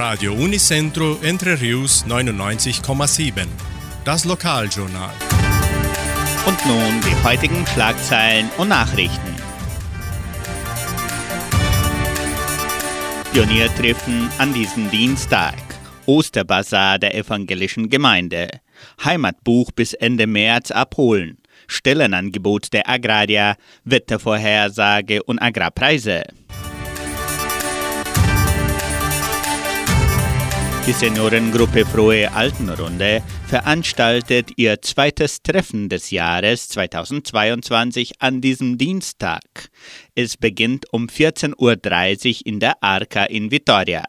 Radio Unicentro Entre Rius 99,7. Das Lokaljournal. Und nun die heutigen Schlagzeilen und Nachrichten. Pioniertreffen an diesem Dienstag. Osterbazar der evangelischen Gemeinde. Heimatbuch bis Ende März abholen. Stellenangebot der Agraria, Wettervorhersage und Agrarpreise. Die Seniorengruppe Frohe Altenrunde veranstaltet ihr zweites Treffen des Jahres 2022 an diesem Dienstag. Es beginnt um 14.30 Uhr in der Arca in Vitoria.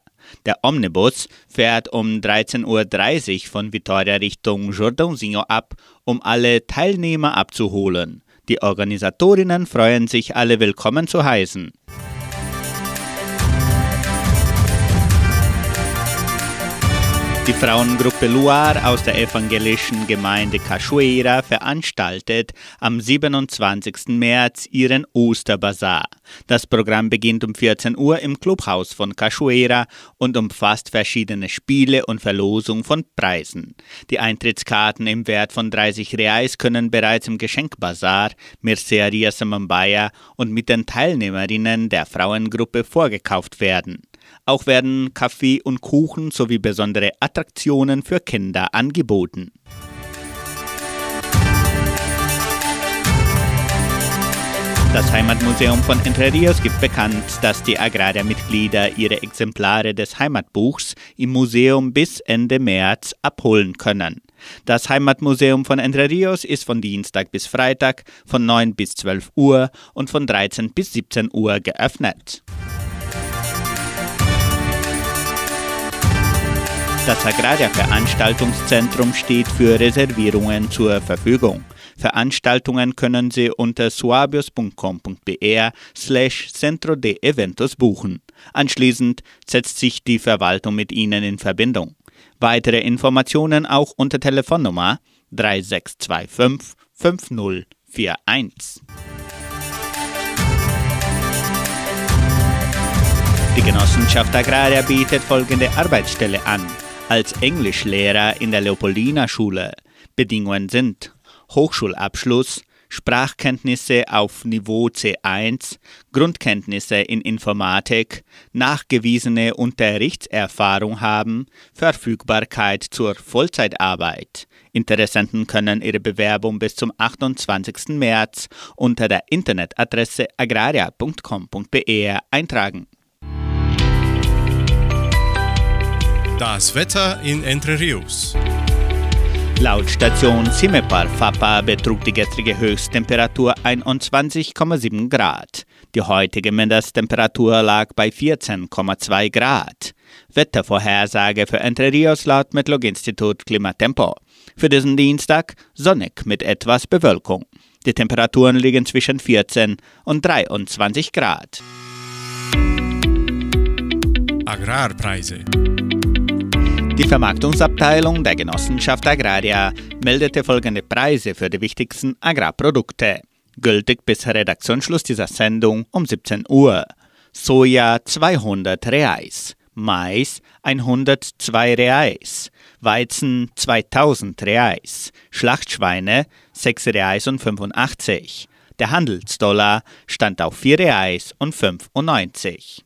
Der Omnibus fährt um 13.30 Uhr von Vitoria Richtung Jordãozinho ab, um alle Teilnehmer abzuholen. Die Organisatorinnen freuen sich, alle willkommen zu heißen. Die Frauengruppe Luar aus der evangelischen Gemeinde Cachoeira veranstaltet am 27. März ihren Osterbazar. Das Programm beginnt um 14 Uhr im Clubhaus von Cachoeira und umfasst verschiedene Spiele und Verlosung von Preisen. Die Eintrittskarten im Wert von 30 Reais können bereits im Geschenkbazar Merceria Samambaya und mit den Teilnehmerinnen der Frauengruppe vorgekauft werden. Auch werden Kaffee und Kuchen sowie besondere Attraktionen für Kinder angeboten. Das Heimatmuseum von Entre Rios gibt bekannt, dass die Agraria-Mitglieder ihre Exemplare des Heimatbuchs im Museum bis Ende März abholen können. Das Heimatmuseum von Entre Rios ist von Dienstag bis Freitag von 9 bis 12 Uhr und von 13 bis 17 Uhr geöffnet. Das Agraria Veranstaltungszentrum steht für Reservierungen zur Verfügung. Veranstaltungen können Sie unter suabios.com.br slash centro de eventos buchen. Anschließend setzt sich die Verwaltung mit Ihnen in Verbindung. Weitere Informationen auch unter Telefonnummer 3625 5041. Die Genossenschaft Agraria bietet folgende Arbeitsstelle an als Englischlehrer in der Leopoldina Schule. Bedingungen sind Hochschulabschluss, Sprachkenntnisse auf Niveau C1, Grundkenntnisse in Informatik, nachgewiesene Unterrichtserfahrung haben, Verfügbarkeit zur Vollzeitarbeit. Interessenten können ihre Bewerbung bis zum 28. März unter der Internetadresse agraria.com.br eintragen. Das Wetter in Entre Rios. Laut Station Simepar Fapa betrug die gestrige Höchsttemperatur 21,7 Grad. Die heutige Mindesttemperatur lag bei 14,2 Grad. Wettervorhersage für Entre Rios laut Metlog-Institut Klimatempo. Für diesen Dienstag sonnig mit etwas Bewölkung. Die Temperaturen liegen zwischen 14 und 23 Grad. Agrarpreise. Die Vermarktungsabteilung der Genossenschaft Agraria meldete folgende Preise für die wichtigsten Agrarprodukte. Gültig bis Redaktionsschluss dieser Sendung um 17 Uhr. Soja 200 Reais, Mais 102 Reais, Weizen 2000 Reais, Schlachtschweine 6 Reais und 85. Der Handelsdollar stand auf 4 Reais und 95.